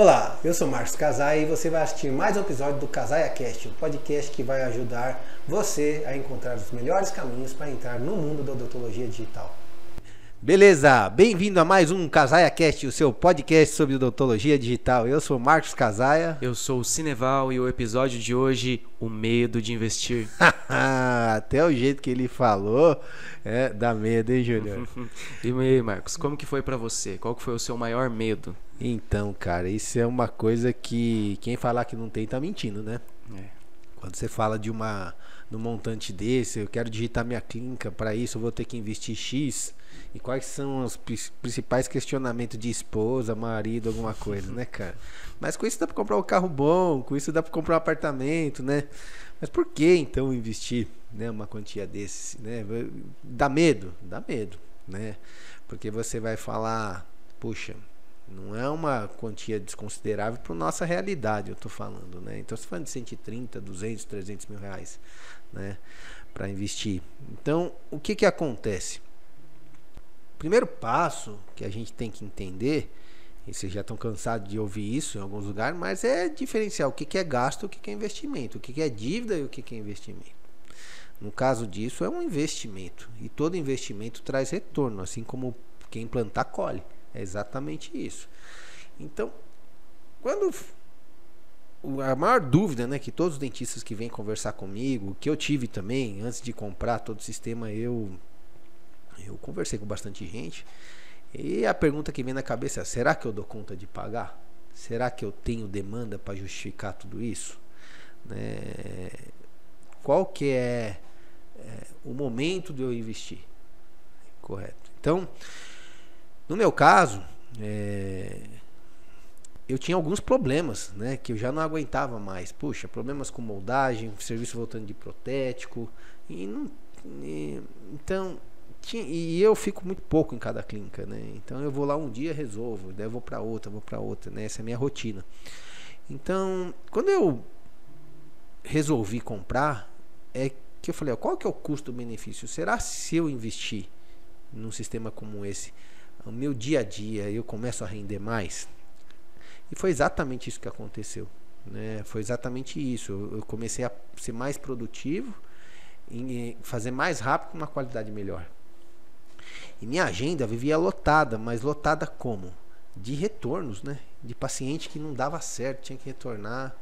Olá, eu sou Marcos Casai e você vai assistir mais um episódio do Casaia Cast, o um podcast que vai ajudar você a encontrar os melhores caminhos para entrar no mundo da odontologia digital. Beleza, bem-vindo a mais um Casaia Cast, o seu podcast sobre odontologia digital. Eu sou Marcos Casaia. Eu sou o Cineval e o episódio de hoje, o medo de investir. Até o jeito que ele falou, é, dá medo, hein, Júnior? e aí, Marcos, como que foi para você? Qual que foi o seu maior medo? Então, cara, isso é uma coisa que quem falar que não tem tá mentindo, né? É. Quando você fala de uma no montante desse, eu quero digitar minha clínica, para isso eu vou ter que investir X. E quais são os principais questionamentos de esposa, marido, alguma coisa, né, cara? Mas com isso dá para comprar um carro bom, com isso dá para comprar um apartamento, né? Mas por que então investir, né, uma quantia desse, né? Dá medo, dá medo, né? Porque você vai falar, puxa, não é uma quantia desconsiderável para nossa realidade, eu estou falando, né? Então, você falando de 130, 200, 300 mil reais, né? Para investir. Então, o que que acontece? Primeiro passo que a gente tem que entender, e vocês já estão cansados de ouvir isso em alguns lugares, mas é diferenciar o que, é gasto o que, é investimento, o que, que é dívida e o que, que é investimento. No caso disso, é um investimento. E todo investimento traz retorno, assim como quem plantar colhe. É exatamente isso. Então, quando a maior dúvida, né, que todos os dentistas que vêm conversar comigo, que eu tive também antes de comprar todo o sistema, eu eu conversei com bastante gente. E a pergunta que vem na cabeça é: será que eu dou conta de pagar? Será que eu tenho demanda para justificar tudo isso? Né? Qual que é, é o momento de eu investir? Correto. Então, no meu caso, é, eu tinha alguns problemas, né? Que eu já não aguentava mais. Puxa, problemas com moldagem, serviço voltando de protético. E não, e, então, tinha, e eu fico muito pouco em cada clínica, né? Então eu vou lá um dia, resolvo, daí eu vou para outra, vou para outra, né? Essa é a minha rotina. Então, quando eu resolvi comprar, é que eu falei, ó, qual que é o custo-benefício? Será se eu investir num sistema como esse, o meu dia a dia eu começo a render mais. E foi exatamente isso que aconteceu. Né? Foi exatamente isso. Eu comecei a ser mais produtivo fazer mais rápido com uma qualidade melhor. E minha agenda vivia lotada, mas lotada como? De retornos, né? De paciente que não dava certo, tinha que retornar.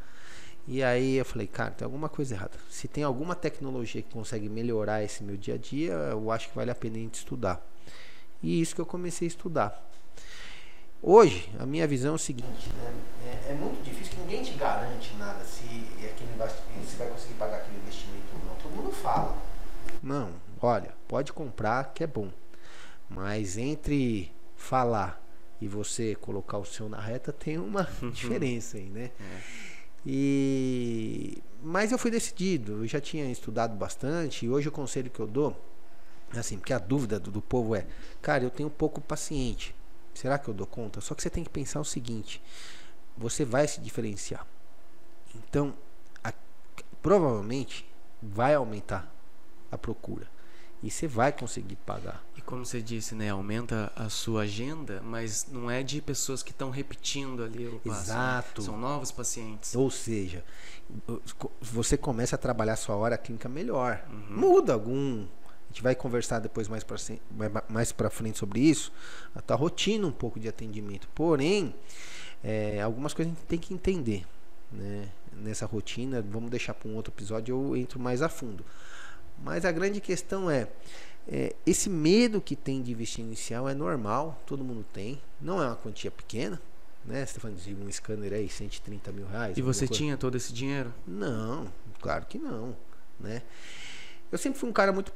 E aí eu falei, cara, tem alguma coisa errada. Se tem alguma tecnologia que consegue melhorar esse meu dia a dia, eu acho que vale a pena a gente estudar. E isso que eu comecei a estudar. Hoje, a minha visão é o seguinte: né? é, é, muito difícil que ninguém te garante nada se, aquele, se vai conseguir pagar aquele investimento ou não. Todo mundo fala. Não, olha, pode comprar que é bom. Mas entre falar e você colocar o seu na reta tem uma diferença aí, né? É. E mas eu fui decidido, eu já tinha estudado bastante e hoje o conselho que eu dou Assim, porque a dúvida do, do povo é, cara, eu tenho pouco paciente. Será que eu dou conta? Só que você tem que pensar o seguinte: você vai se diferenciar. Então, a, provavelmente vai aumentar a procura e você vai conseguir pagar. E como você disse, né, aumenta a sua agenda, mas não é de pessoas que estão repetindo ali o passo. Né? Exato. Né? São novos pacientes. Ou seja, você começa a trabalhar a sua hora clínica melhor. Uhum. Muda algum gente vai conversar depois mais para mais para frente sobre isso, a tua rotina um pouco de atendimento. Porém, é, algumas coisas a gente tem que entender, né? Nessa rotina, vamos deixar para um outro episódio, eu entro mais a fundo. Mas a grande questão é, é, esse medo que tem de investir inicial é normal, todo mundo tem, não é uma quantia pequena, né? Você está falando de um scanner aí, 130 mil reais. E você coisa. tinha todo esse dinheiro? Não, claro que não, né? Eu sempre fui um cara muito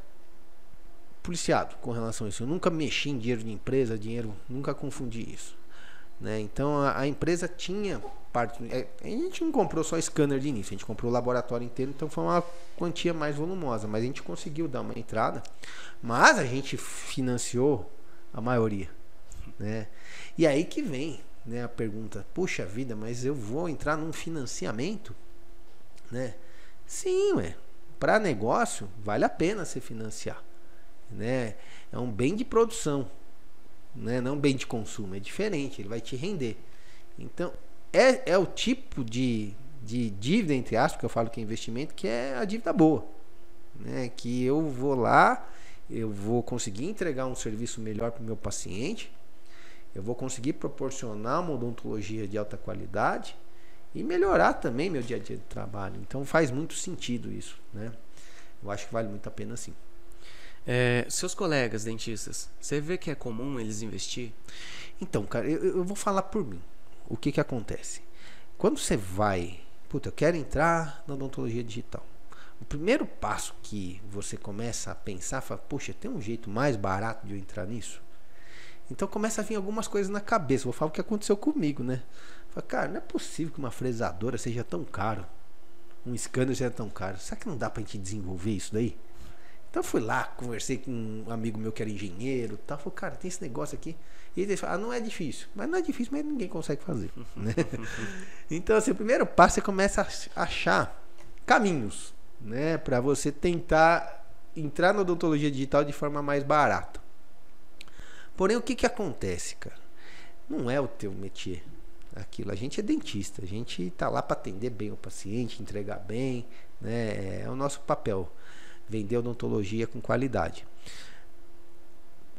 policiado com relação a isso. Eu nunca mexi em dinheiro de empresa, dinheiro, nunca confundi isso. Né? Então a, a, empresa tinha parte. É, a gente não comprou só scanner de início, a gente comprou o laboratório inteiro, então foi uma quantia mais volumosa. Mas a gente conseguiu dar uma entrada, mas a gente financiou a maioria. Né? E aí que vem né, a pergunta: puxa vida, mas eu vou entrar num financiamento? Né? Sim. Para negócio, vale a pena se financiar né? É um bem de produção, né? Não um bem de consumo, é diferente, ele vai te render. Então, é, é o tipo de, de dívida, entre aspas, que eu falo que é investimento, que é a dívida boa. Né? Que eu vou lá, eu vou conseguir entregar um serviço melhor para o meu paciente, eu vou conseguir proporcionar uma odontologia de alta qualidade e melhorar também meu dia a dia de trabalho. Então faz muito sentido isso, né? Eu acho que vale muito a pena sim. É, seus colegas dentistas, você vê que é comum eles investir? Então, cara, eu, eu vou falar por mim. O que que acontece? Quando você vai, puta, eu quero entrar na odontologia digital. O primeiro passo que você começa a pensar, fala, puxa, tem um jeito mais barato de eu entrar nisso? Então começa a vir algumas coisas na cabeça. Vou falar o que aconteceu comigo, né? Fala, cara, não é possível que uma fresadora seja tão caro. Um scanner seja tão caro. Será que não dá pra gente desenvolver isso daí? Então eu fui lá, conversei com um amigo meu que era engenheiro tal. Falei, cara, tem esse negócio aqui. E ele falou, ah, não é difícil. Mas não é difícil, mas ninguém consegue fazer. Né? então, assim, o primeiro passo você começa a achar caminhos, né? para você tentar entrar na odontologia digital de forma mais barata. Porém, o que que acontece, cara? Não é o teu métier aquilo. A gente é dentista, a gente está lá para atender bem o paciente, entregar bem, né? É o nosso papel, vender odontologia com qualidade.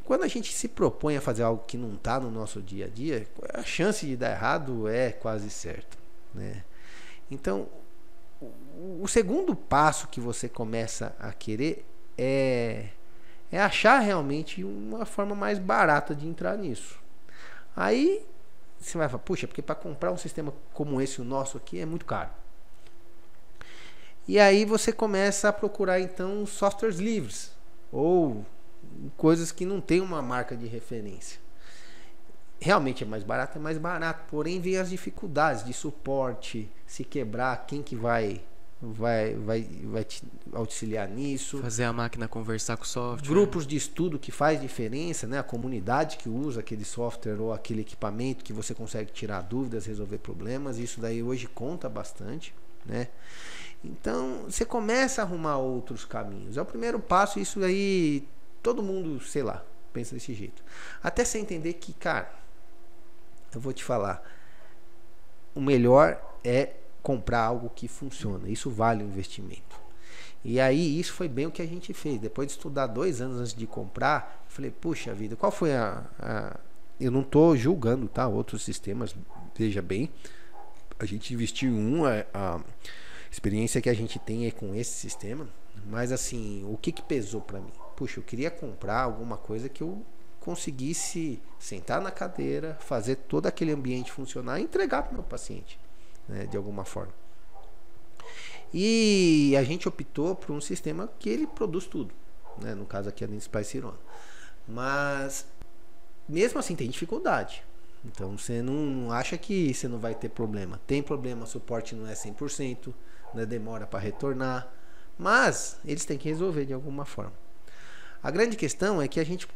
Quando a gente se propõe a fazer algo que não está no nosso dia a dia, a chance de dar errado é quase certa, né? Então, o segundo passo que você começa a querer é, é achar realmente uma forma mais barata de entrar nisso. Aí você vai falar, puxa, porque para comprar um sistema como esse, o nosso aqui, é muito caro. E aí você começa a procurar então softwares livres ou coisas que não tem uma marca de referência. Realmente é mais barato, é mais barato, porém vem as dificuldades de suporte, se quebrar, quem que vai vai, vai, vai te auxiliar nisso. Fazer a máquina conversar com o software. Grupos de estudo que faz diferença, né? A comunidade que usa aquele software ou aquele equipamento que você consegue tirar dúvidas, resolver problemas. Isso daí hoje conta bastante, né? Então, você começa a arrumar outros caminhos. É o primeiro passo, isso aí todo mundo, sei lá, pensa desse jeito. Até você entender que, cara, eu vou te falar, o melhor é comprar algo que funciona. Isso vale o investimento. E aí, isso foi bem o que a gente fez. Depois de estudar dois anos antes de comprar, falei, puxa vida, qual foi a. a... Eu não estou julgando, tá? Outros sistemas, veja bem. A gente investiu em um, a, a experiência que a gente tem é com esse sistema. Mas assim, o que, que pesou para mim? Puxa, eu queria comprar alguma coisa que eu conseguisse sentar na cadeira, fazer todo aquele ambiente funcionar e entregar para o meu paciente né, de alguma forma. E a gente optou por um sistema que ele produz tudo, né, no caso aqui a Dentsply Cirona. Mas mesmo assim tem dificuldade. Então você não acha que você não vai ter problema. Tem problema, suporte não é 100%, né, demora para retornar, mas eles têm que resolver de alguma forma. A grande questão é que a gente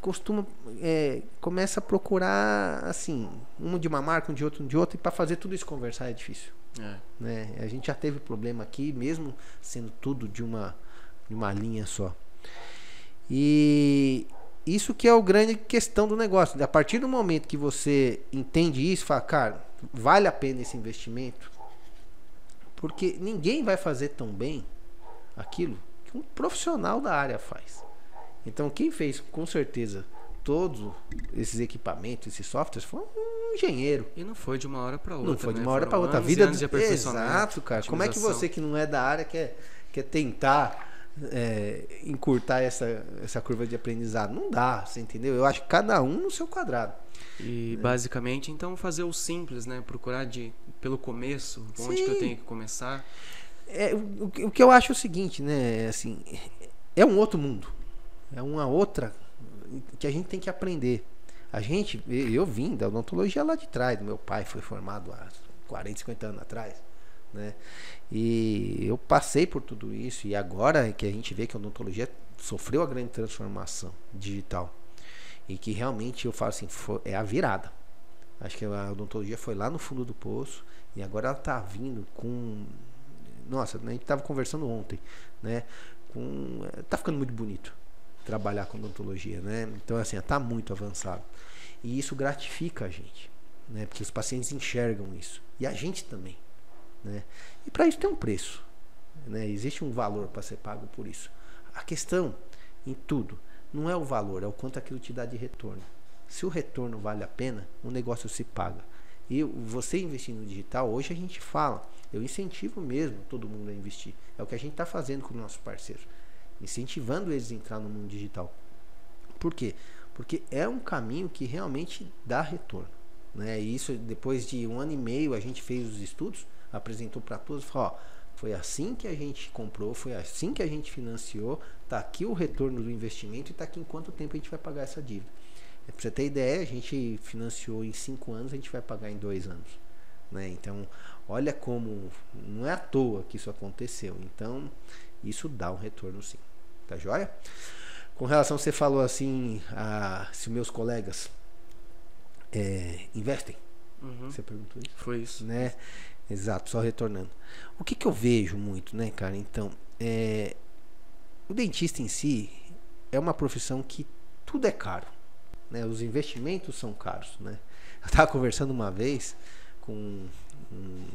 costuma é, começa a procurar assim um de uma marca, um de outro, um de outro e para fazer tudo isso conversar é difícil. É. Né? A gente já teve problema aqui, mesmo sendo tudo de uma de uma linha só. E isso que é o grande questão do negócio. A partir do momento que você entende isso, fala, cara, vale a pena esse investimento, porque ninguém vai fazer tão bem aquilo que um profissional da área faz. Então, quem fez com certeza todos esses equipamentos, esses softwares, foi um engenheiro. E não foi de uma hora para outra. Não foi de uma né? hora para outra. A vida de Exato, cara. Como é que você que não é da área quer, quer tentar é, encurtar essa, essa curva de aprendizado? Não dá, você entendeu? Eu acho que cada um no seu quadrado. E basicamente, então, fazer o simples, né? Procurar de pelo começo, onde Sim. que eu tenho que começar. É, o, o que eu acho é o seguinte, né? Assim, é um outro mundo é uma outra que a gente tem que aprender. A gente, eu vim da odontologia lá de trás, meu pai foi formado há 40, 50 anos atrás, né? E eu passei por tudo isso e agora que a gente vê que a odontologia sofreu a grande transformação digital e que realmente eu falo assim, foi, é a virada. Acho que a odontologia foi lá no fundo do poço e agora ela está vindo com nossa, a gente estava conversando ontem, né? Com, tá ficando muito bonito trabalhar com odontologia, né? Então, assim, está muito avançado. E isso gratifica a gente. né? Porque os pacientes enxergam isso e a gente também, né? E para isso tem um preço, né? Existe um valor para ser pago por isso. A questão em tudo não é o valor, é o quanto aquilo te dá de retorno. Se o retorno vale a pena, o negócio se paga. E você investir no digital, hoje a gente fala, eu incentivo mesmo todo mundo a investir. É o que a gente está fazendo com os nossos parceiros, incentivando eles a entrar no mundo digital. Por quê? Porque é um caminho que realmente dá retorno. Né? E isso, depois de um ano e meio, a gente fez os estudos, apresentou para todos, falou: ó, foi assim que a gente comprou, foi assim que a gente financiou, tá aqui o retorno do investimento e tá aqui em quanto tempo a gente vai pagar essa dívida. É, pra você ter ideia, a gente financiou em cinco anos, a gente vai pagar em dois anos. Né? Então, olha como não é à toa que isso aconteceu. Então, isso dá um retorno sim. Tá joia? Com relação, você falou assim, a, se meus colegas é, investem. Uhum. Você perguntou isso? Foi isso. Né? Exato, só retornando. O que, que eu vejo muito, né, cara? Então, é, o dentista em si é uma profissão que tudo é caro. Né? Os investimentos são caros. Né? Eu estava conversando uma vez com um,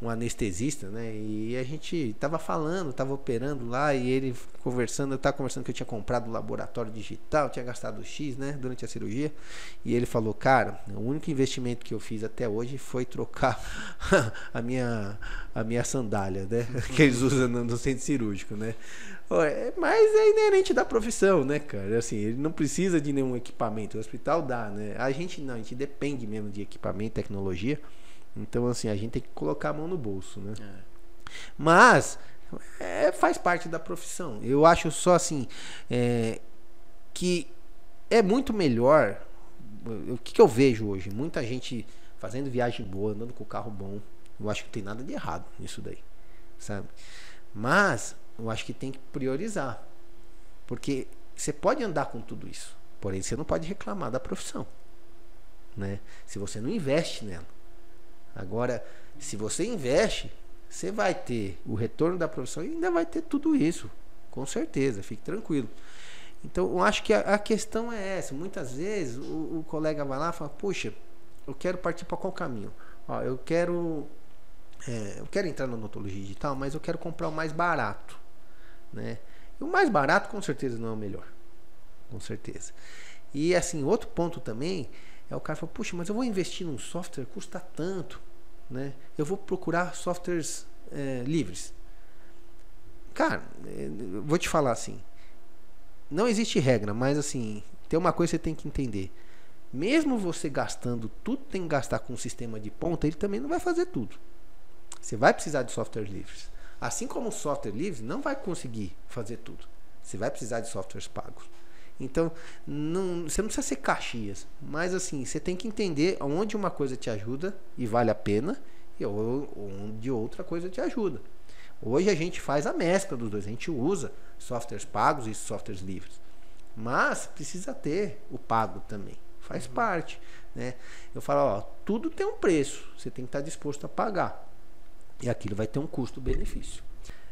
um anestesista, né? E a gente tava falando, tava operando lá e ele conversando, eu tava conversando que eu tinha comprado o laboratório digital, tinha gastado X, né, durante a cirurgia. E ele falou: "Cara, o único investimento que eu fiz até hoje foi trocar a minha a minha sandália, né, que eles usam no, centro cirúrgico, né? Mas é inerente da profissão, né, cara? Assim, ele não precisa de nenhum equipamento. O hospital dá, né? A gente não, a gente depende mesmo de equipamento, tecnologia. Então, assim, a gente tem que colocar a mão no bolso, né? É. Mas é, faz parte da profissão. Eu acho só assim é, que é muito melhor. O que, que, eu vejo hoje? Muita gente fazendo viagem boa, andando com o carro bom. Eu acho que não tem nada de errado nisso daí, sabe? Mas eu acho que tem que priorizar, porque você pode andar com tudo isso, porém você não pode reclamar da profissão, né? Se você não investe nela. Agora, se você investe, você vai ter o retorno da profissão e ainda vai ter tudo isso, com certeza, fique tranquilo. Então, eu acho que a, a questão é essa. Muitas vezes o, o, colega vai lá e fala: Puxa, eu quero partir para qual caminho? Ó, eu quero é, eu quero entrar na odontologia digital, mas eu quero comprar o mais barato, né? E o mais barato com certeza não é o melhor, com certeza. E assim, outro ponto também é o cara fala, puxa, mas eu vou investir num software, custa tanto, né? Eu vou procurar softwares é, livres. Cara, é, vou te falar assim, não existe regra, mas assim, tem uma coisa que você tem que entender. Mesmo você gastando tudo tem que gastar com um sistema de ponta, ele também não vai fazer tudo. Você vai precisar de softwares livres. Assim como o software livre não vai conseguir fazer tudo. Você vai precisar de softwares pagos. Então, não, você não precisa ser caxias, mas assim, você tem que entender onde uma coisa te ajuda e vale a pena e onde outra coisa te ajuda. Hoje a gente faz a mescla dos dois, a gente usa softwares pagos e softwares livres. Mas precisa ter o pago também, faz uhum. parte, né? Eu falo, ó, tudo tem um preço, você tem que estar disposto a pagar. E aquilo vai ter um custo-benefício.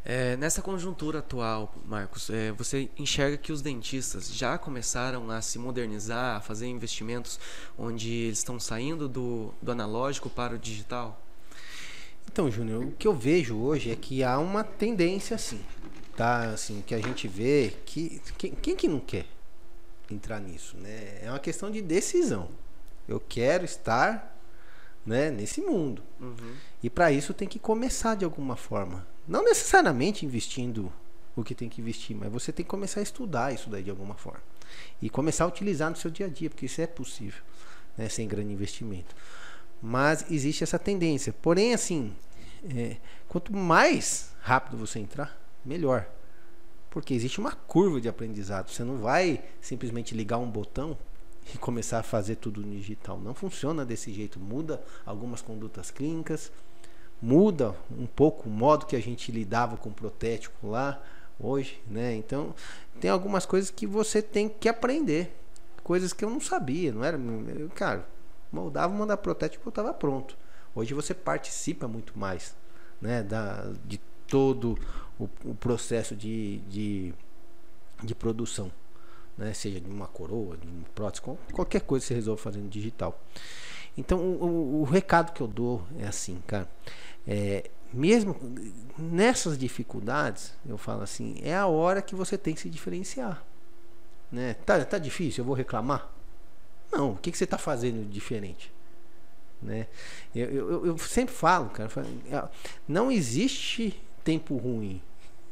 É, nessa conjuntura atual, Marcos, é, você enxerga que os dentistas já começaram a se modernizar, a fazer investimentos onde eles estão saindo do, do analógico para o digital? Então, Júnior, o que eu vejo hoje é que há uma tendência assim, tá? Assim, que a gente vê que quem, quem que não quer entrar nisso, né? É uma questão de decisão. Eu quero estar, né, nesse mundo. Uhum. E para isso tem que começar de alguma forma. Não necessariamente investindo o que tem que investir, mas você tem que começar a estudar isso daí de alguma forma. E começar a utilizar no seu dia a dia, porque isso é possível, né, sem grande investimento. Mas existe essa tendência. Porém, assim, é, quanto mais rápido você entrar, melhor. Porque existe uma curva de aprendizado. Você não vai simplesmente ligar um botão e começar a fazer tudo no digital. Não funciona desse jeito. Muda algumas condutas clínicas, muda um pouco o modo que a gente lidava com o protético lá hoje, né? Então, tem algumas coisas que você tem que aprender, coisas que eu não sabia, não era, cara, moldava, mandar protético, eu estava pronto. Hoje você participa muito mais, né, da de todo o, o processo de, de, de produção, né, seja de uma coroa, de uma prótese, qualquer coisa que você resolve fazer no digital. Então, o, o, recado que eu dou é assim, cara. É, mesmo nessas dificuldades, eu falo assim, é a hora que você tem que se diferenciar. Né? Tá, tá difícil, eu vou reclamar? Não, o que, que você está fazendo diferente? Né? Eu, eu, eu sempre falo, cara, é, não existe tempo ruim.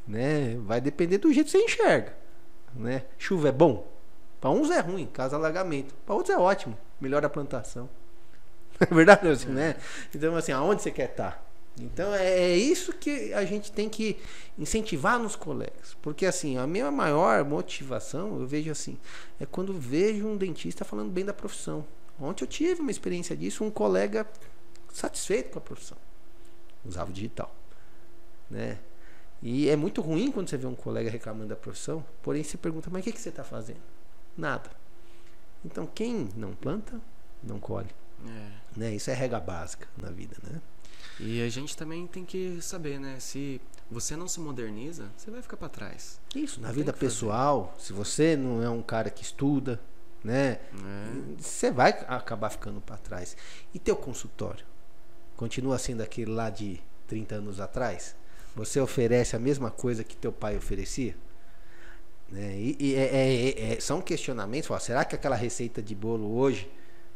Né? Vai depender do jeito que você enxerga. Né? Chuva é bom? Para uns é ruim, caso alagamento. Para outros é ótimo, melhora a plantação. É verdade, assim, né? Então, assim, aonde você quer estar? Tá? Então é, é, isso que a gente tem que incentivar nos colegas. Porque assim, a minha maior motivação, eu vejo assim, é quando vejo um dentista falando bem da profissão. Ontem eu tive uma experiência disso, um colega satisfeito com a profissão. Usava o digital. Né? E é muito ruim quando você vê um colega reclamando da profissão, porém se pergunta, mas o que, que você está fazendo? Nada. Então quem não planta, não colhe. É. Né? Isso é regra básica na vida, né? E a gente também tem que saber, né? Se você não se moderniza, você vai ficar para trás. Isso, na vida pessoal, fazer. se você não é um cara que estuda, né? É. Você vai acabar ficando para trás. E teu consultório? Continua sendo aquele lá de 30 anos atrás? Você oferece a mesma coisa que teu pai oferecia? Né? E, e é, é, é, são questionamentos. Ó, será que aquela receita de bolo hoje,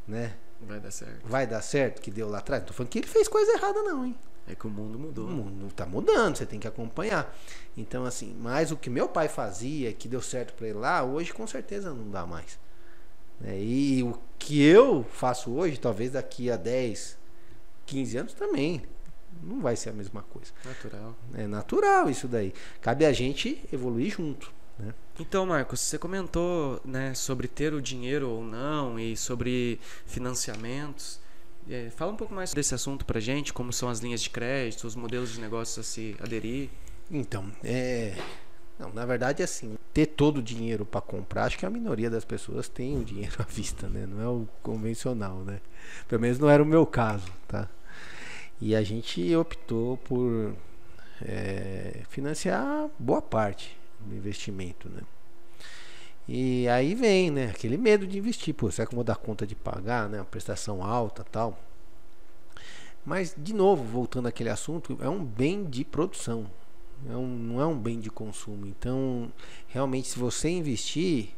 né? Vai dar certo. Vai dar certo que deu lá atrás? Não tô falando que ele fez coisa errada, não, hein? É que o mundo mudou. O mundo tá mudando, você tem que acompanhar. Então, assim, mas o que meu pai fazia, que deu certo para ele lá, hoje com certeza não dá mais. É, e o que eu faço hoje, talvez daqui a 10, 15 anos também. Não vai ser a mesma coisa. Natural. É natural isso daí. Cabe a gente evoluir junto. Né? Então, Marcos, você comentou né, sobre ter o dinheiro ou não e sobre financiamentos. É, fala um pouco mais desse assunto para gente, como são as linhas de crédito, os modelos de negócio a se aderir. Então, é, não, na verdade, assim, ter todo o dinheiro para comprar, acho que a minoria das pessoas tem o dinheiro à vista, né? Não é o convencional, né? Pelo menos não era o meu caso, tá? E a gente optou por é, financiar boa parte investimento, né? E aí vem, né, aquele medo de investir, pô, será que eu vou dar conta de pagar, né, uma prestação alta, tal. Mas de novo, voltando àquele assunto, é um bem de produção, é um, não é um bem de consumo. Então, realmente, se você investir,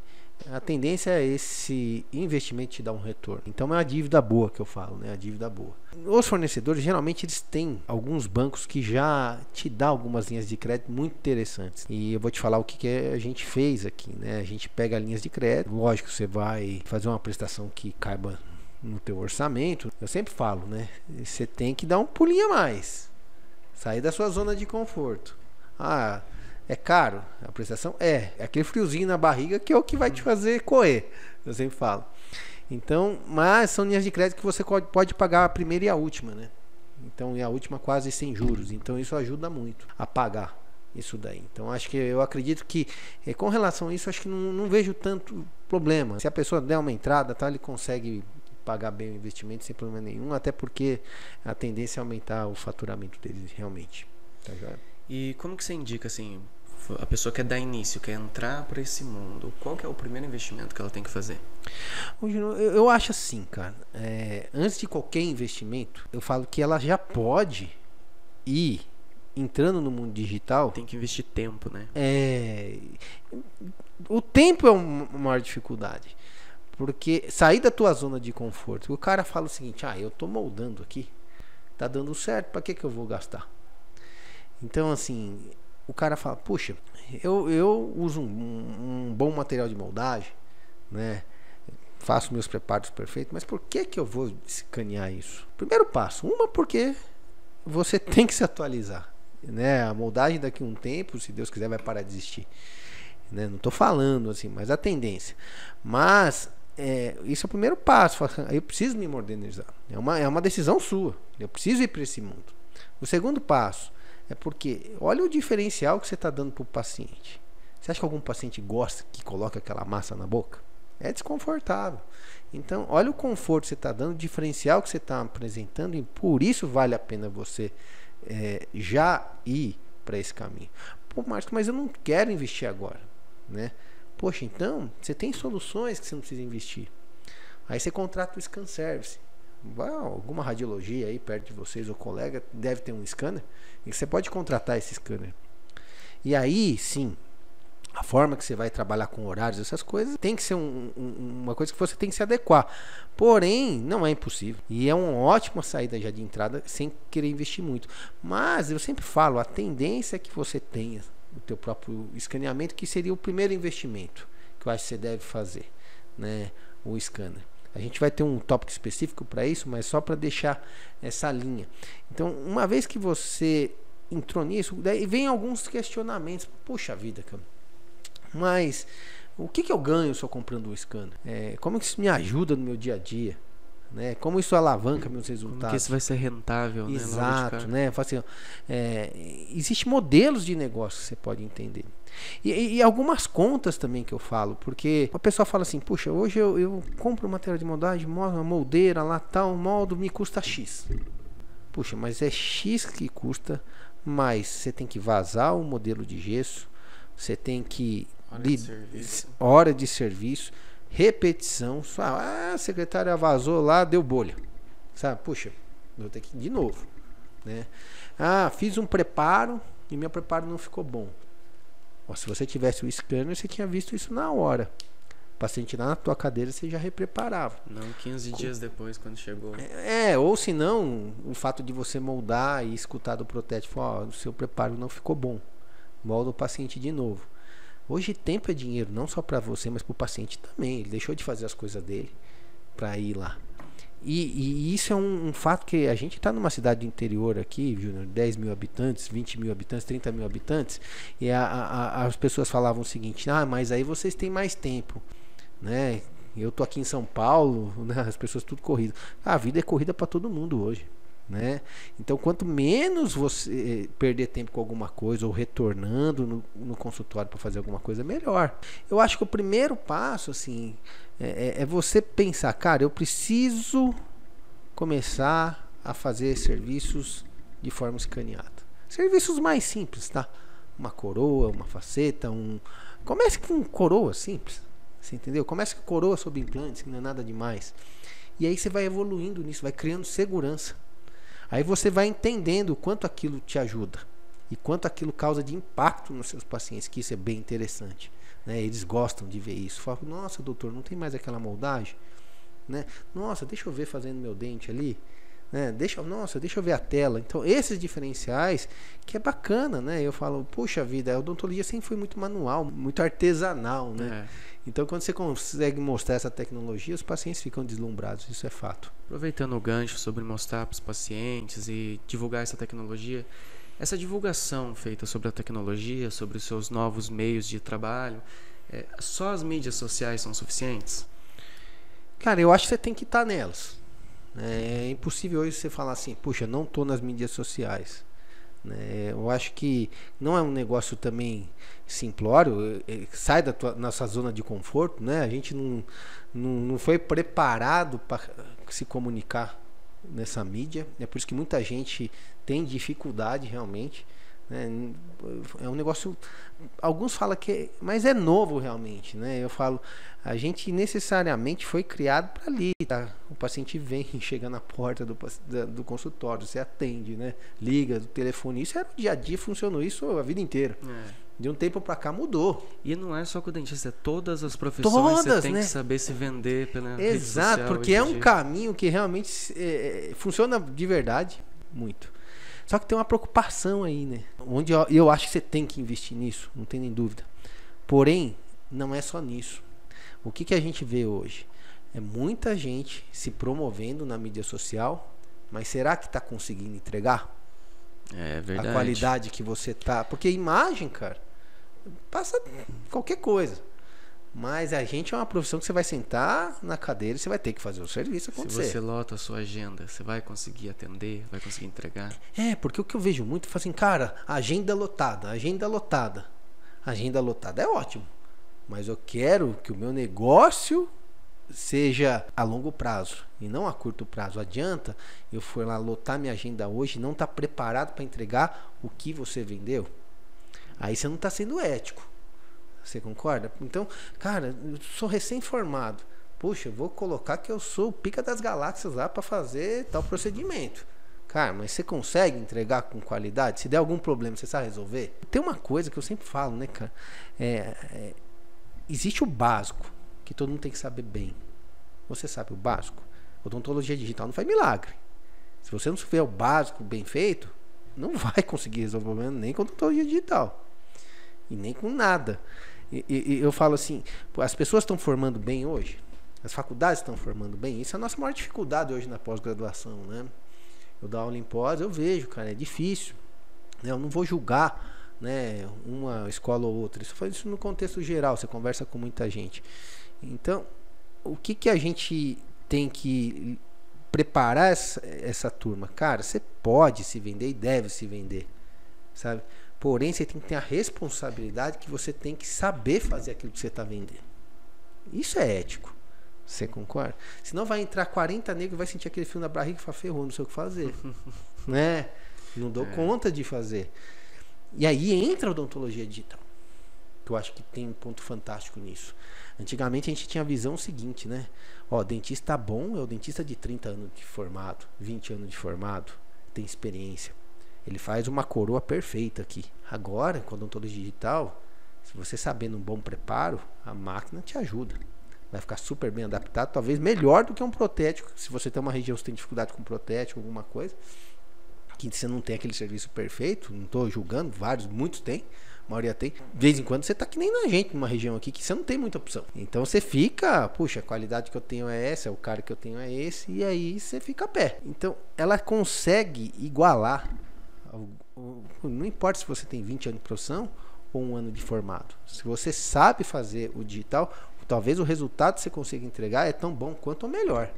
a tendência é esse investimento te dar um retorno. Então é uma dívida boa que eu falo, né? A dívida boa. Os fornecedores geralmente eles têm alguns bancos que já te dão algumas linhas de crédito muito interessantes. E eu vou te falar o que, que a gente fez aqui, né? A gente pega linhas de crédito, lógico, você vai fazer uma prestação que caiba no teu orçamento. Eu sempre falo, né? Você tem que dar um pulinho a mais. Sair da sua zona de conforto. Ah, é caro a prestação? É. É aquele friozinho na barriga que é o que vai te fazer correr. Eu sempre falo. Então, mas são linhas de crédito que você pode pagar a primeira e a última, né? Então, e a última quase sem juros. Então, isso ajuda muito a pagar isso daí. Então, acho que eu acredito que eh, com relação a isso, acho que não, não vejo tanto problema. Se a pessoa der uma entrada, tá, ele consegue pagar bem o investimento sem problema nenhum, até porque a tendência é aumentar o faturamento deles realmente. Tá, e como que você indica assim, a pessoa quer dar início, quer entrar para esse mundo, qual que é o primeiro investimento que ela tem que fazer? Eu acho assim, cara. É, antes de qualquer investimento, eu falo que ela já pode ir entrando no mundo digital. Tem que investir tempo, né? É, o tempo é uma maior dificuldade. Porque sair da tua zona de conforto. O cara fala o seguinte: ah, eu tô moldando aqui, tá dando certo, para que, que eu vou gastar? Então, assim, o cara fala, puxa, eu, eu uso um, um bom material de moldagem, né? Faço meus preparos perfeitos, mas por que que eu vou escanear isso? Primeiro passo, uma porque você tem que se atualizar, né? A moldagem daqui a um tempo, se Deus quiser, vai parar de existir. Né? Não estou falando assim, mas a tendência. Mas é, isso é o primeiro passo. Eu preciso me modernizar. É uma, é uma decisão sua. Eu preciso ir para esse mundo. O segundo passo, é porque olha o diferencial que você está dando para o paciente. Você acha que algum paciente gosta que coloque aquela massa na boca? É desconfortável. Então, olha o conforto que você está dando, o diferencial que você está apresentando, e por isso vale a pena você é, já ir para esse caminho. Pô, Márcio, mas eu não quero investir agora. Né? Poxa, então você tem soluções que você não precisa investir. Aí você contrata o Scan Service. alguma radiologia aí perto de vocês ou colega deve ter um scanner e você pode contratar esse scanner. E aí, sim, a forma que você vai trabalhar com horários, essas coisas, tem que ser um, um, uma coisa que você tem que se adequar. Porém, não é impossível. E é uma ótima saída já de entrada sem querer investir muito. Mas eu sempre falo, a tendência é que você tenha o teu próprio escaneamento, que seria o primeiro investimento que eu acho que você deve fazer, né? O scanner. A gente vai ter um tópico específico para isso, mas só para deixar essa linha. Então, uma vez que você entrou nisso, daí vem alguns questionamentos. Puxa vida, cara. Mas o que, que eu ganho eu comprando um scanner? É, como que isso me ajuda no meu dia a dia? Né? Como isso alavanca meus resultados? Como que isso vai ser rentável, né? Exato, né? Assim, é, Existem modelos de negócio que você pode entender. E, e, algumas contas também que eu falo, porque a pessoa fala assim, puxa, hoje eu, eu compro material de moldagem, uma moldeira lá, tal, moldo, me custa X. Puxa, mas é X que custa, mas você tem que vazar o modelo de gesso, você tem que Hora de serviço. Hora de serviço. Repetição. Ah, a secretária vazou lá, deu bolha. Sabe? Puxa, vou ter que ir de novo. Né? Ah, fiz um preparo e meu preparo não ficou bom. Ó, se você tivesse o scanner, você tinha visto isso na hora. O paciente lá na tua cadeira, você já repreparava. Não 15 Com... dias depois, quando chegou. É, ou se não, o fato de você moldar e escutar do protético, ó, o seu preparo não ficou bom. Molda o paciente de novo. Hoje tempo é dinheiro, não só para você, mas para o paciente também. Ele deixou de fazer as coisas dele para ir lá. E, e, isso é um, um, fato que a gente está numa cidade do interior aqui, Júnior, 10 mil habitantes, 20 mil habitantes, 30 mil habitantes, e a, a, as pessoas falavam o seguinte: ah, mas aí vocês têm mais tempo, né? Eu tô aqui em São Paulo, né? as pessoas tudo corrido. Ah, a vida é corrida para todo mundo hoje. Né? Então, quanto menos você eh, perder tempo com alguma coisa ou retornando no, no consultório para fazer alguma coisa, melhor. Eu acho que o primeiro passo, assim, é, é, é você pensar, cara, eu preciso começar a fazer serviços de forma escaneada. Serviços mais simples, tá? Uma coroa, uma faceta, um. Comece com coroa simples. Você entendeu? Comece com coroa sob implantes, que não é nada demais. E aí você vai evoluindo nisso, vai criando segurança. Aí você vai entendendo o quanto aquilo te ajuda e quanto aquilo causa de impacto nos seus pacientes, que isso é bem interessante. Né? Eles gostam de ver isso. Falam, nossa, doutor, não tem mais aquela moldagem? Né? Nossa, deixa eu ver fazendo meu dente ali. Né? Deixa, nossa, deixa eu ver a tela. Então, esses diferenciais que é bacana, né? Eu falo, puxa vida, a odontologia sempre foi muito manual, muito artesanal, né? É. Então, quando você consegue mostrar essa tecnologia, os pacientes ficam deslumbrados, isso é fato. Aproveitando o gancho sobre mostrar para os pacientes e divulgar essa tecnologia, essa divulgação feita sobre a tecnologia, sobre os seus novos meios de trabalho, é, só as mídias sociais são suficientes? Cara, eu acho que você tem que estar nelas. É impossível hoje você falar assim, puxa, não estou nas mídias sociais. Né? Eu acho que não é um negócio também simplório, é, é, sai da tua, nossa zona de conforto, né? A gente não, não, não foi preparado para se comunicar nessa mídia, é por isso que muita gente tem dificuldade realmente. Né? É um negócio. Alguns falam que. É, mas é novo realmente. Né? Eu falo, a gente necessariamente foi criado para ali. Tá? O paciente vem, chega na porta do, do consultório, você atende, né? liga do telefone. Isso era o dia a dia, funcionou isso a vida inteira. É. De um tempo para cá mudou. E não é só com o dentista, é todas as profissões todas, você tem né? que saber se vender pela Exato, porque é um caminho que realmente é, funciona de verdade muito. Só que tem uma preocupação aí, né? Onde eu, eu acho que você tem que investir nisso, não tem nem dúvida. Porém, não é só nisso. O que, que a gente vê hoje? É muita gente se promovendo na mídia social, mas será que está conseguindo entregar? É verdade. A qualidade que você tá. Porque imagem, cara, passa qualquer coisa. Mas a gente é uma profissão que você vai sentar na cadeira e você vai ter que fazer o serviço acontecer. Se você lota a sua agenda, você vai conseguir atender, vai conseguir entregar? É, porque o que eu vejo muito é assim, cara, agenda lotada, agenda lotada. Agenda lotada é ótimo. Mas eu quero que o meu negócio seja a longo prazo e não a curto prazo. Adianta eu for lá lotar minha agenda hoje e não estar tá preparado para entregar o que você vendeu? Aí você não está sendo ético. Você concorda? Então, cara, eu sou recém-formado. Puxa, eu vou colocar que eu sou o pica das galáxias lá para fazer tal procedimento. Cara, mas você consegue entregar com qualidade? Se der algum problema, você sabe resolver? Tem uma coisa que eu sempre falo, né, cara? É, é, existe o básico, que todo mundo tem que saber bem. Você sabe o básico? Odontologia digital não faz milagre. Se você não souber o básico bem feito, não vai conseguir resolver o problema nem com odontologia digital. E nem com nada. E, e, eu falo assim, as pessoas estão formando bem hoje? As faculdades estão formando bem? Isso é a nossa maior dificuldade hoje na pós-graduação, né? Eu dou aula em pós, eu vejo, cara, é difícil. Né? Eu não vou julgar né, uma escola ou outra. Isso faz isso no contexto geral, você conversa com muita gente. Então, o que, que a gente tem que preparar essa, essa turma? Cara, você pode se vender e deve se vender, sabe? Porém, você tem que ter a responsabilidade que você tem que saber fazer aquilo que você está vendendo. Isso é ético. Você concorda? Senão vai entrar 40 negros e vai sentir aquele fio na barriga e falar, ferrou, não sei o que fazer. né? Não dou é. conta de fazer. E aí entra a odontologia digital. Que eu acho que tem um ponto fantástico nisso. Antigamente a gente tinha a visão seguinte, né? Ó, dentista bom é o dentista de 30 anos de formado, 20 anos de formado, tem experiência. Ele faz uma coroa perfeita aqui. Agora, com odontologia digital, se você sabendo um bom preparo, a máquina te ajuda vai ficar super bem adaptado, talvez melhor do que um protético. Se você tem uma região que tem dificuldade com protético, alguma coisa, que você não tem aquele serviço perfeito, não estou julgando, vários, muitos têm, a maioria tem. De vez em quando você está que nem na gente, numa região aqui que você não tem muita opção. Então você fica, puxa, a qualidade que eu tenho é essa, o cara que eu tenho é esse, e aí você fica a pé. Então ela consegue igualar, não importa se você tem 20 anos de profissão ou um ano de formado. Se você sabe fazer o digital, talvez o resultado que você consiga entregar é tão bom quanto ou melhor.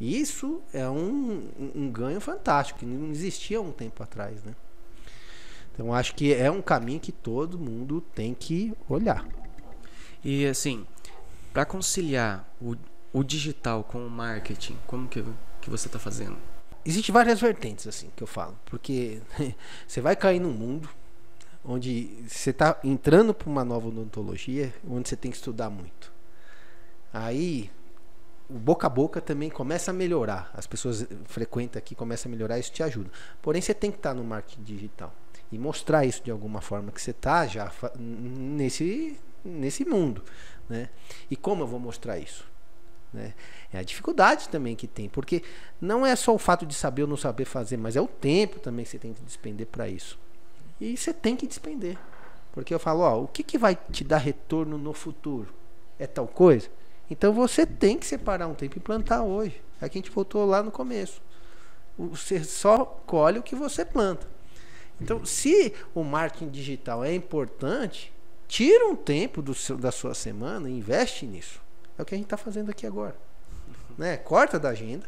Isso é um, um ganho fantástico, que não existia um tempo atrás, né? Então acho que é um caminho que todo mundo tem que olhar. E assim, para conciliar o, o digital com o marketing, como que, que você está fazendo? Existem várias vertentes assim que eu falo, porque você vai cair num mundo onde você está entrando para uma nova odontologia, onde você tem que estudar muito. Aí o boca a boca também começa a melhorar. As pessoas frequentam aqui, começa a melhorar, isso te ajuda. Porém, você tem que estar tá no marketing digital e mostrar isso de alguma forma que você está já nesse nesse mundo, né? E como eu vou mostrar isso? Né? É a dificuldade também que tem, porque não é só o fato de saber ou não saber fazer, mas é o tempo também que você tem que despender para isso. E você tem que despender. Porque eu falo, ó, o que, que vai te dar retorno no futuro? É tal coisa? Então você tem que separar um tempo e plantar hoje. Aqui a gente voltou lá no começo. Você só colhe o que você planta. Então, se o marketing digital é importante, tira um tempo do seu, da sua semana e investe nisso. É o que a gente está fazendo aqui agora. Né? Corta da agenda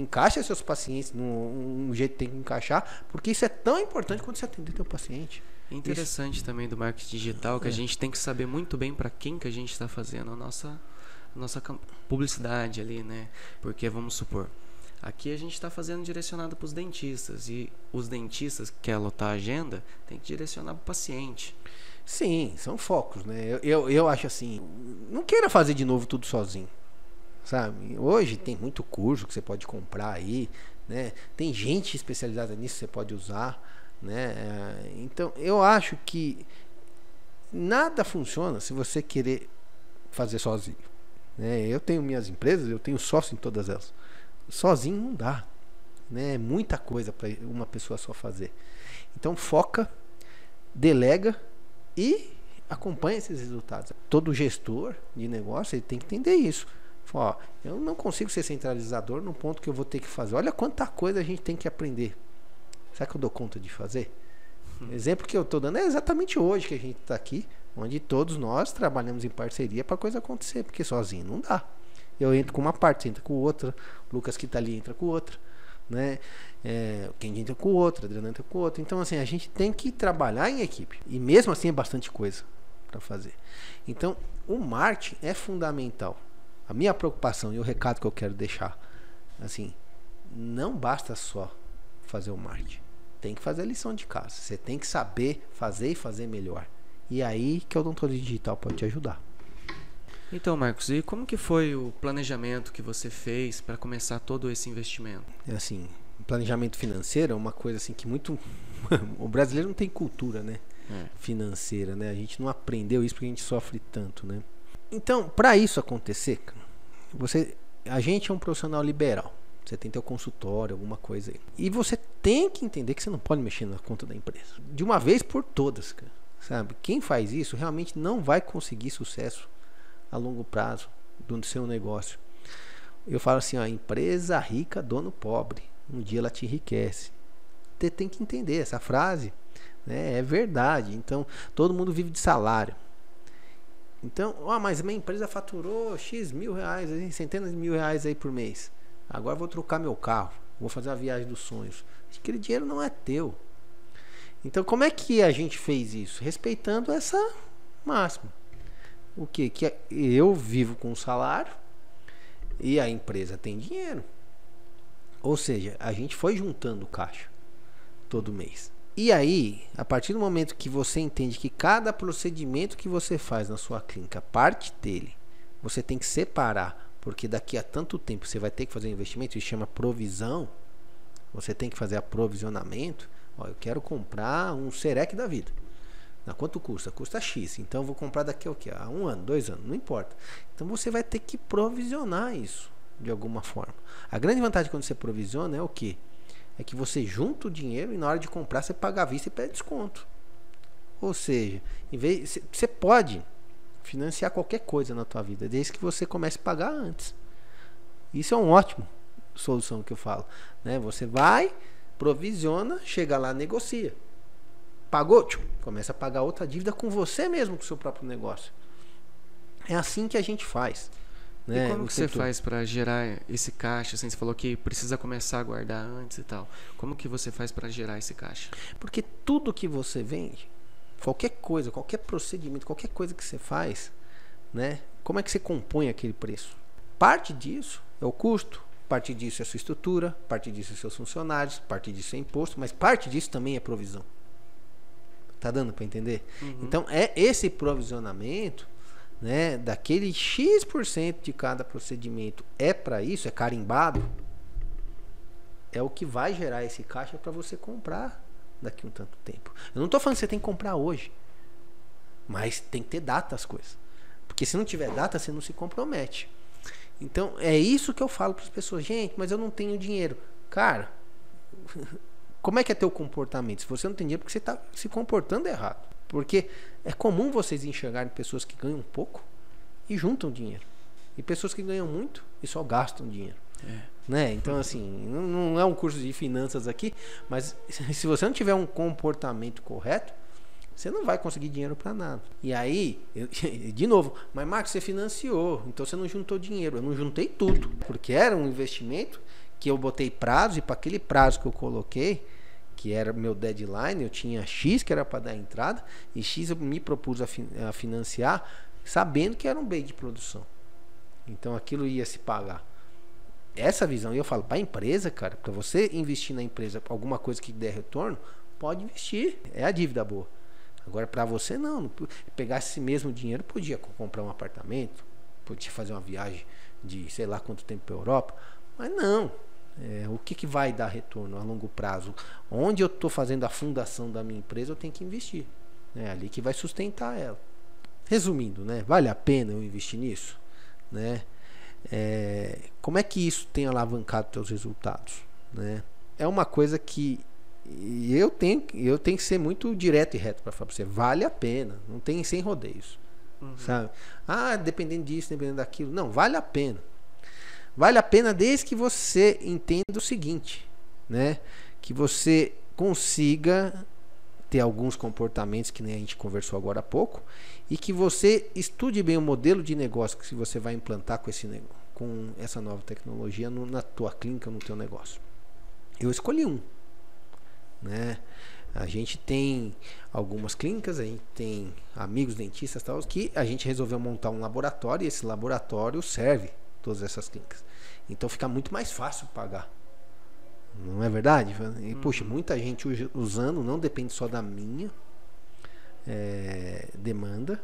Encaixa seus pacientes num, jeito que tem que encaixar, porque isso é tão importante quanto você atender teu paciente. Interessante isso. também do marketing digital que é. a gente tem que saber muito bem para quem que a gente está fazendo a nossa a nossa publicidade ali, né? Porque vamos supor, aqui a gente está fazendo direcionado para os dentistas e os dentistas que querem lotar a agenda tem que direcionar para o paciente. Sim, são focos, né? Eu, eu, eu acho assim, não queira fazer de novo tudo sozinho sabe? Hoje tem muito curso que você pode comprar aí, né? Tem gente especializada nisso que você pode usar, né? É, então, eu acho que nada funciona se você querer fazer sozinho. Né? Eu tenho minhas empresas, eu tenho sócio em todas elas. Sozinho não dá, né? É muita coisa para uma pessoa só fazer. Então, foca, delega e acompanha esses resultados. Todo gestor de negócio ele tem que entender isso. Ó, eu não consigo ser centralizador no ponto que eu vou ter que fazer. Olha quanta coisa a gente tem que aprender. Será que eu dou conta de fazer? Hum. Exemplo que eu estou dando é exatamente hoje que a gente está aqui, onde todos nós trabalhamos em parceria para a coisa acontecer, porque sozinho não dá. Eu entro com uma parte, você entra com outra, o Lucas que está ali entra com outra, né? É, quem entra com outra, Adriano entra com outra. Então, assim, a gente tem que trabalhar em equipe. E mesmo assim é bastante coisa para fazer. Então, o marketing é fundamental. A minha preocupação e o recado que eu quero deixar, assim, não basta só fazer o marketing. Tem que fazer a lição de casa. Você tem que saber fazer e fazer melhor. E aí que o odontologia digital pode te ajudar. Então, Marcos, e como que foi o planejamento que você fez para começar todo esse investimento? É assim, planejamento financeiro é uma coisa assim que muito o brasileiro não tem cultura, né? É. Financeira, né? A gente não aprendeu isso porque a gente sofre tanto, né? Então, para isso acontecer, você a gente é um profissional liberal. Você tem teu consultório, alguma coisa aí. E você tem que entender que você não pode mexer na conta da empresa. De uma vez por todas, cara. Sabe? Quem faz isso realmente não vai conseguir sucesso a longo prazo do seu negócio. Eu falo assim, ó, empresa rica, dono pobre. Um dia ela te enriquece. Você tem que entender essa frase, né? É verdade. Então, todo mundo vive de salário. Então, ó, mas minha empresa faturou X mil reais, centenas de mil reais aí por mês. Agora vou trocar meu carro, vou fazer a viagem dos sonhos. Aquele dinheiro não é teu. Então, como é que a gente fez isso? Respeitando essa máxima. O que? Que eu vivo com salário e a empresa tem dinheiro. Ou seja, a gente foi juntando caixa todo mês. E aí, a partir do momento que você entende que cada procedimento que você faz na sua clínica, parte dele, você tem que separar, porque daqui a tanto tempo você vai ter que fazer um investimento, isso chama provisão. Você tem que fazer aprovisionamento. Ó, eu quero comprar um Serec da vida. Quanto custa? Custa X. Então eu vou comprar daqui a o quê? A um ano, dois anos, não importa. Então você vai ter que provisionar isso de alguma forma. A grande vantagem quando você provisiona é o que? é que você junta o dinheiro e na hora de comprar você paga a vista e pede desconto. Ou seja, em vez você pode financiar qualquer coisa na tua vida, desde que você comece a pagar antes. Isso é um ótimo solução que eu falo, né? Você vai, provisiona, chega lá, negocia. Pagou, tchum, começa a pagar outra dívida com você mesmo, com o seu próprio negócio. É assim que a gente faz. Né? E como que você faz para gerar esse caixa? Assim, você falou que precisa começar a guardar antes e tal. Como que você faz para gerar esse caixa? Porque tudo que você vende, qualquer coisa, qualquer procedimento, qualquer coisa que você faz, né? Como é que você compõe aquele preço? Parte disso é o custo, parte disso é a sua estrutura, parte disso é seus funcionários, parte disso é imposto, mas parte disso também é provisão. Tá dando para entender? Uhum. Então é esse provisionamento né, daquele X% de cada procedimento é para isso, é carimbado, é o que vai gerar esse caixa para você comprar daqui um tanto tempo. Eu não estou falando que você tem que comprar hoje, mas tem que ter data as coisas. Porque se não tiver data, você não se compromete. Então, é isso que eu falo para as pessoas. Gente, mas eu não tenho dinheiro. Cara, como é que é teu comportamento? Se você não tem dinheiro, porque você está se comportando errado. Porque é comum vocês enxergarem pessoas que ganham pouco e juntam dinheiro. E pessoas que ganham muito e só gastam dinheiro. É. Né? Então, assim, não, não, é um curso de finanças aqui, mas se você não tiver um comportamento correto, você não vai conseguir dinheiro para nada. E aí, eu, de novo, mas Marcos, você financiou, então você não juntou dinheiro. Eu não juntei tudo, porque era um investimento que eu botei prazo e para aquele prazo que eu coloquei, que era meu deadline, eu tinha X que era para dar entrada e X eu me propus a, a, financiar sabendo que era um bem de produção. Então aquilo ia se pagar. Essa visão, e eu falo, para a empresa, cara, para você investir na empresa alguma coisa que der retorno, pode investir, é a dívida boa. Agora para você não, pegar esse mesmo dinheiro, podia comprar um apartamento, podia fazer uma viagem de sei lá quanto tempo para Europa, mas não, é, o que, que vai dar retorno a longo prazo? Onde eu estou fazendo a fundação da minha empresa, eu tenho que investir. É ali que vai sustentar ela. Resumindo, né? Vale a pena eu investir nisso? Né? É, como é que isso tem alavancado seus resultados? Né? É uma coisa que eu tenho, eu tenho que ser muito direto e reto para falar para você. Vale a pena, não tem sem rodeios. Uhum. Sabe? Ah, dependendo disso, dependendo daquilo. Não, vale a pena. Vale a pena desde que você entenda o seguinte, né? Que você consiga ter alguns comportamentos que nem a gente conversou agora há pouco e que você estude bem o modelo de negócio que você vai implantar com esse com essa nova tecnologia no, na tua clínica, no teu negócio. Eu escolhi um, né? A gente tem algumas clínicas, a gente tem amigos dentistas tal, que a gente resolveu montar um laboratório e esse laboratório serve todas essas clínicas. Então fica muito mais fácil pagar. Não é verdade? E, uhum. Puxa, muita gente usando, não depende só da minha é, demanda.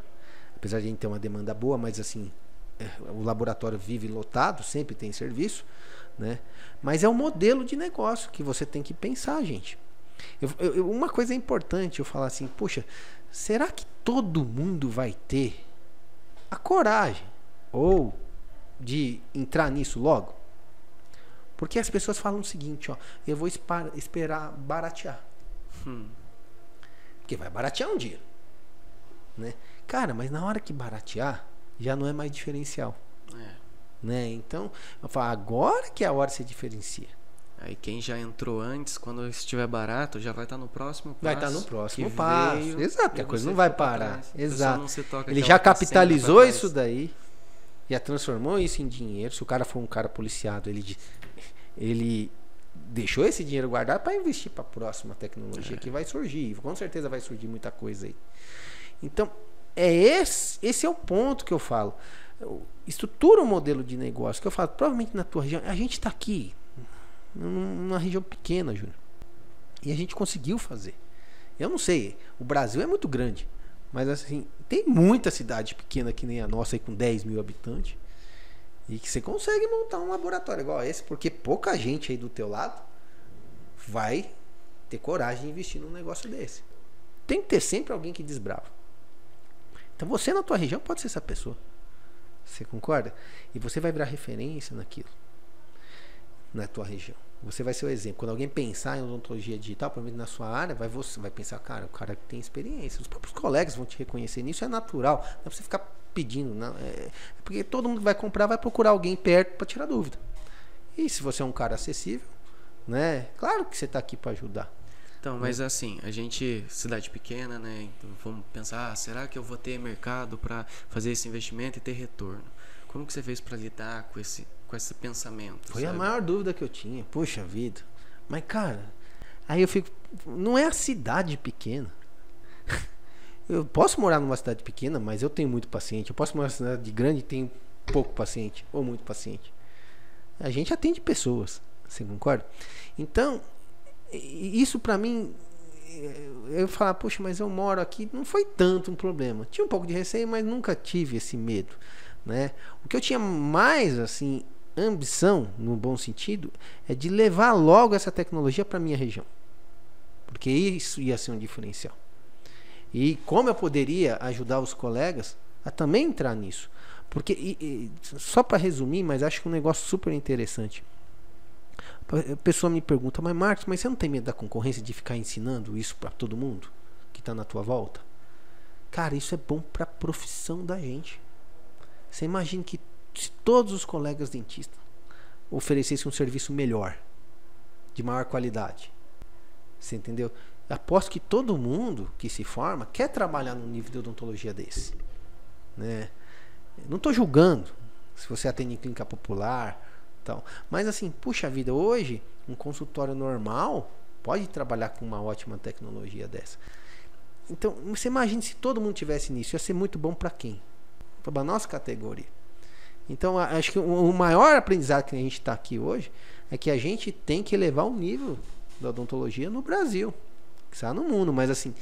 Apesar de a gente ter uma demanda boa, mas assim, é, o laboratório vive lotado, sempre tem serviço, né? Mas é um modelo de negócio que você tem que pensar, gente. Eu, eu, uma coisa é importante eu falar assim, poxa, será que todo mundo vai ter a coragem ou de entrar nisso logo? Porque as pessoas falam o seguinte, ó, eu vou esperar baratear. Hum. Porque vai baratear um dia. Né? Cara, mas na hora que baratear, já não é mais diferencial. É. Né? Então, eu falo, agora que é a hora que você diferencia. Aí quem já entrou antes, quando estiver barato, já vai estar tá no próximo passo. Vai estar tá no próximo passo. Veio, Exato, a coisa não vai parar. Exato. Ele já capitalizou isso daí, já transformou isso em dinheiro. Se o cara for um cara policiado, ele, ele deixou esse dinheiro guardado para investir para a próxima tecnologia é. que vai surgir. Com certeza vai surgir muita coisa aí. Então, é esse, esse é o ponto que eu falo. Estrutura um modelo de negócio que eu falo, provavelmente na tua região, a gente está aqui, numa região pequena, Júnior. E a gente conseguiu fazer. Eu não sei, o Brasil é muito grande, mas assim, tem muita cidade pequena que nem a nossa aí com 10 mil habitantes. E que você consegue montar um laboratório igual esse, porque pouca gente aí do teu lado vai ter coragem de investir num negócio desse. Tem que ter sempre alguém que desbrava. Então você na tua região pode ser essa pessoa. Você concorda? E você vai virar referência naquilo. Na tua região. Você vai ser o exemplo. Quando alguém pensar em odontologia digital, provavelmente na sua área, vai você vai pensar, cara, o cara que tem experiência. Os próprios colegas vão te reconhecer nisso, é natural. Não é pra você ficar pedindo, não. É, é porque todo mundo que vai comprar vai procurar alguém perto para tirar dúvida. E se você é um cara acessível, né? Claro que você está aqui para ajudar. Então, mas assim, a gente, cidade pequena, né? Então vamos pensar, ah, será que eu vou ter mercado para fazer esse investimento e ter retorno? Como que você fez para lidar com esse, com esse pensamento? Foi sabe? a maior dúvida que eu tinha. Puxa vida. Mas, cara, aí eu fico. Não é a cidade pequena. Eu posso morar numa cidade pequena, mas eu tenho muito paciente. Eu posso morar numa cidade grande e tenho pouco paciente, ou muito paciente. A gente atende pessoas, você concorda? Então, isso para mim eu falar, puxa, mas eu moro aqui, não foi tanto um problema. Tinha um pouco de receio, mas nunca tive esse medo, né? O que eu tinha mais assim ambição, no bom sentido, é de levar logo essa tecnologia para minha região. Porque isso ia ser um diferencial. E como eu poderia ajudar os colegas a também entrar nisso? Porque e, e, só para resumir, mas acho que um negócio super interessante. A pessoa me pergunta, mas Marcos, mas você não tem medo da concorrência de ficar ensinando isso para todo mundo que está na tua volta? Cara, isso é bom para a profissão da gente. Você imagina que se todos os colegas dentistas oferecessem um serviço melhor, de maior qualidade, você entendeu? Aposto que todo mundo que se forma quer trabalhar num nível de odontologia desse. Né? Não estou julgando se você atende em clínica popular, então. Mas assim, puxa vida, hoje um consultório normal pode trabalhar com uma ótima tecnologia dessa. Então, você imagina se todo mundo tivesse nisso, ia ser muito bom para quem? Para a nossa categoria. Então, acho que o maior aprendizado que a gente está aqui hoje é que a gente tem que elevar o nível da odontologia no Brasil, que está no mundo, mas assim,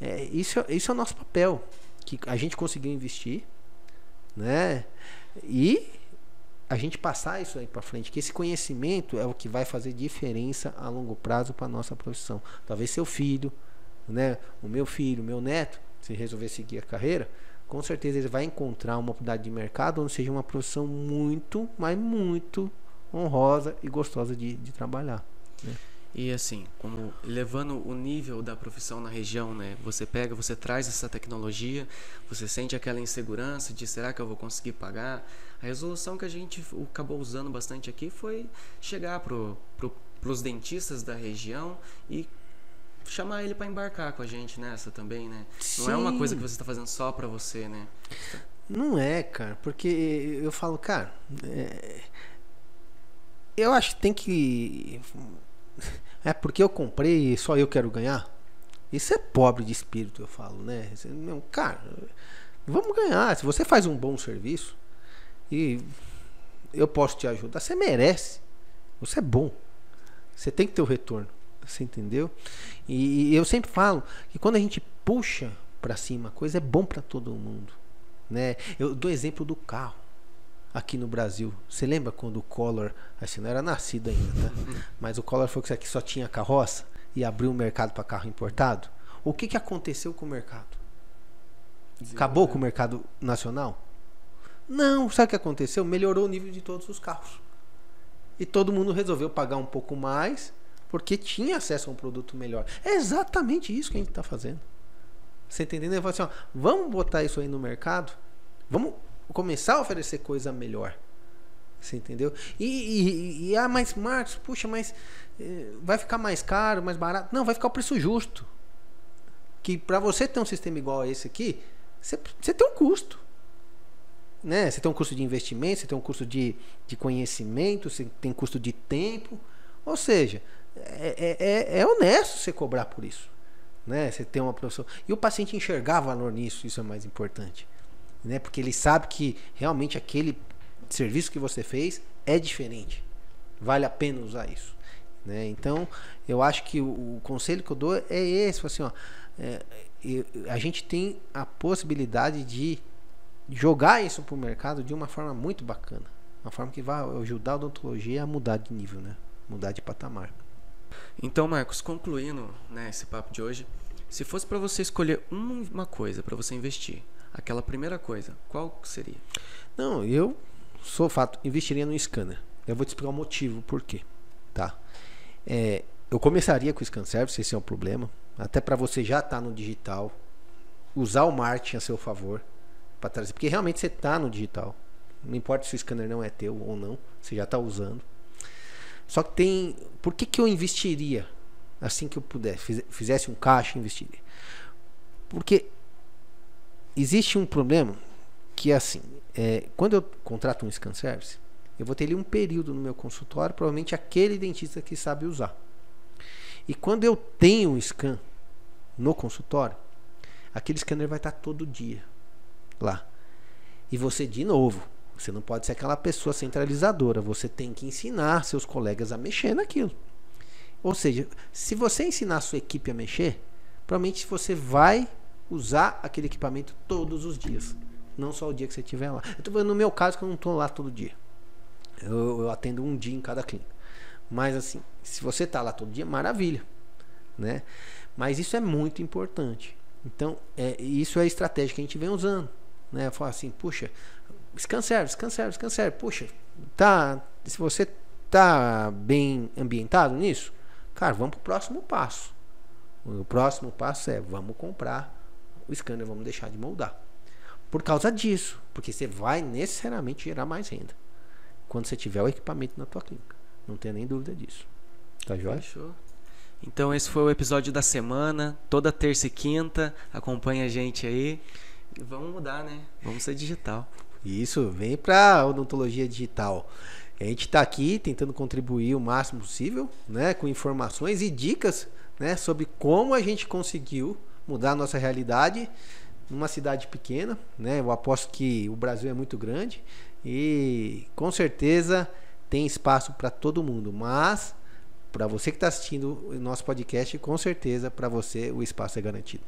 é, isso, isso é o nosso papel, que a gente conseguiu investir, né? E a gente passar isso aí para frente, que esse conhecimento é o que vai fazer diferença a longo prazo para nossa profissão. Talvez seu filho, né, o meu filho, o meu neto, se resolver seguir a carreira, com certeza ele vai encontrar uma oportunidade de mercado onde seja uma profissão muito, mas muito honrosa e gostosa de, de trabalhar. Né? E assim, como levando o nível da profissão na região, né? Você pega, você traz essa tecnologia, você sente aquela insegurança de será que eu vou conseguir pagar? A resolução que a gente acabou usando bastante aqui foi chegar pro, pro, dentistas da região e chamar ele para embarcar com a gente nessa também, né? Sim. Não é uma coisa que você está fazendo só para você, né? Não é, cara, porque eu falo, cara, é... eu acho que tem que é porque eu comprei e só eu quero ganhar. Isso é pobre de espírito, eu falo, né? Não, cara, vamos ganhar. Se você faz um bom serviço e eu posso te ajudar, você merece. Você é bom. Você tem que ter o retorno. Você entendeu? E, eu sempre falo que quando a gente puxa para cima a coisa é bom para todo mundo, né? Eu dou exemplo do carro. aqui no Brasil. Você lembra quando o Collor, assim, não era nascido ainda, tá? Mas o Collor foi que aqui só tinha carroça e abriu o mercado para carro importado? O que, que aconteceu com o mercado? Acabou com o mercado nacional? Não, sabe o que aconteceu? Melhorou o nível de todos os carros. E todo mundo resolveu pagar um pouco mais porque tinha acesso a um produto melhor. É exatamente isso que a gente está fazendo. Você entendendo? Ele falou assim: ó, vamos botar isso aí no mercado, vamos começar a oferecer coisa melhor. Você entendeu? E, e, e ah, mas Marcos, puxa, mas eh, vai ficar mais caro, mais barato? Não, vai ficar o preço justo. Que para você ter um sistema igual a esse aqui, você, você tem um custo né? Você tem um custo de investimento, você tem um custo de, de conhecimento, você tem custo de tempo. Ou seja, é, é, é, é honesto você cobrar por isso. Né? Você tem uma profissão. E o paciente enxergar valor nisso, isso é mais importante. Né? Porque ele sabe que realmente aquele serviço que você fez é diferente. Vale a pena usar isso. Né? Então, eu acho que o, o, conselho que eu dou é esse: assim, ó, é, a gente tem a possibilidade de jogar isso para o mercado de uma forma muito bacana. Uma forma que vai ajudar a odontologia a mudar de nível, né? Mudar de patamar. Então, Marcos, concluindo né, esse papo de hoje, se fosse para você escolher uma coisa para você investir, aquela primeira coisa, qual seria? Não, eu sou fato, investiria no scanner. Eu vou te explicar o motivo, por quê, tá? É, eu começaria com o scan service, esse é o problema. Até para você já estar tá no digital, usar o marketing a seu favor, para trazer. Porque realmente você está no digital. Não importa se o scanner não é teu ou não, você já está usando. Só que tem. Por que, que eu investiria assim que eu pudesse? Fizesse um caixa, investiria. Porque existe um problema que é assim: é, quando eu contrato um scan service, eu vou ter ali um período no meu consultório, provavelmente aquele dentista que sabe usar. E quando eu tenho um scan no consultório, aquele scanner vai estar todo dia lá. E você, de novo, você não pode ser aquela pessoa centralizadora. Você tem que ensinar seus colegas a mexer naquilo. Ou seja, se você ensinar a sua equipe a mexer, provavelmente você vai usar aquele equipamento todos os dias. Não só o dia que você estiver lá. Eu tô falando no meu caso que eu não estou lá todo dia. Eu, eu, atendo um dia em cada clínica. Mas assim, se você está lá todo dia, maravilha. Né? Mas isso é muito importante. Então, é, isso é a estratégia que a gente vem usando né? Falar assim, puxa, scanserve, scanserve, scanserve, puxa, tá, se você tá bem ambientado nisso, cara, vamos pro próximo passo. O próximo passo é, vamos comprar o scanner, vamos deixar de moldar. Por causa disso, porque você vai necessariamente gerar mais renda quando você tiver o equipamento na tua clínica. Não tenha nem dúvida disso. Tá joia? Fechou. Então esse foi o episódio da semana, toda terça e quinta. Acompanha a gente aí. Vamos mudar, né? Vamos ser digital. Isso, vem para odontologia digital. A gente está aqui tentando contribuir o máximo possível, né, com informações e dicas, né, sobre como a gente conseguiu mudar a nossa realidade numa cidade pequena, né? Eu aposto que o Brasil é muito grande e com certeza tem espaço para todo mundo, mas para você que está assistindo o nosso podcast, com certeza para você o espaço é garantido.